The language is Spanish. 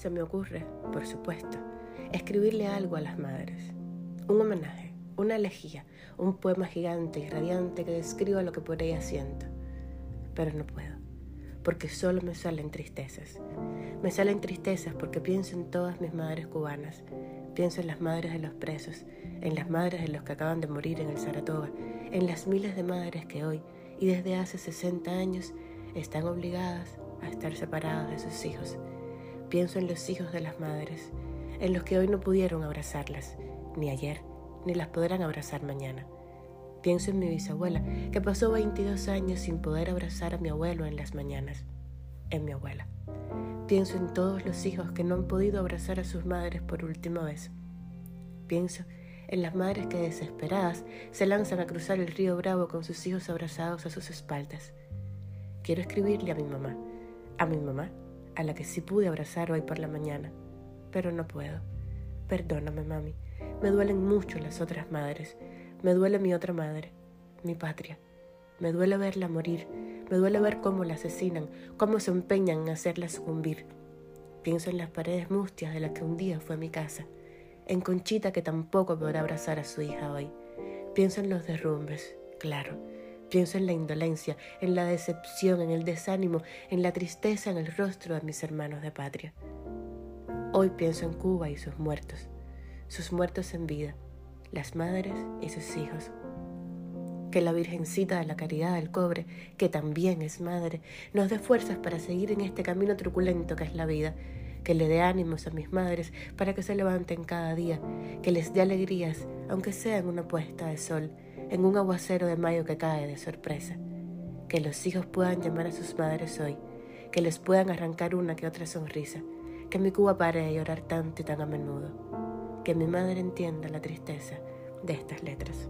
se me ocurre, por supuesto, escribirle algo a las madres. Un homenaje, una elegía, un poema gigante y radiante que describa lo que por ella siento. Pero no puedo, porque solo me salen tristezas. Me salen tristezas porque pienso en todas mis madres cubanas, pienso en las madres de los presos, en las madres de los que acaban de morir en el Saratoga, en las miles de madres que hoy y desde hace 60 años están obligadas a estar separadas de sus hijos. Pienso en los hijos de las madres, en los que hoy no pudieron abrazarlas, ni ayer, ni las podrán abrazar mañana. Pienso en mi bisabuela, que pasó 22 años sin poder abrazar a mi abuelo en las mañanas, en mi abuela. Pienso en todos los hijos que no han podido abrazar a sus madres por última vez. Pienso en las madres que desesperadas se lanzan a cruzar el río Bravo con sus hijos abrazados a sus espaldas. Quiero escribirle a mi mamá, a mi mamá, a la que sí pude abrazar hoy por la mañana, pero no puedo. Perdóname, mami. Me duelen mucho las otras madres. Me duele mi otra madre, mi patria. Me duele verla morir. Me duele ver cómo la asesinan, cómo se empeñan en hacerla sucumbir. Pienso en las paredes mustias de la que un día fue mi casa en Conchita que tampoco podrá abrazar a su hija hoy. Pienso en los derrumbes, claro. Pienso en la indolencia, en la decepción, en el desánimo, en la tristeza en el rostro de mis hermanos de patria. Hoy pienso en Cuba y sus muertos, sus muertos en vida, las madres y sus hijos. Que la Virgencita de la Caridad del Cobre, que también es madre, nos dé fuerzas para seguir en este camino truculento que es la vida que le dé ánimos a mis madres para que se levanten cada día, que les dé alegrías, aunque sea en una puesta de sol, en un aguacero de mayo que cae de sorpresa, que los hijos puedan llamar a sus madres hoy, que les puedan arrancar una que otra sonrisa, que mi Cuba pare de llorar tanto y tan a menudo, que mi madre entienda la tristeza de estas letras.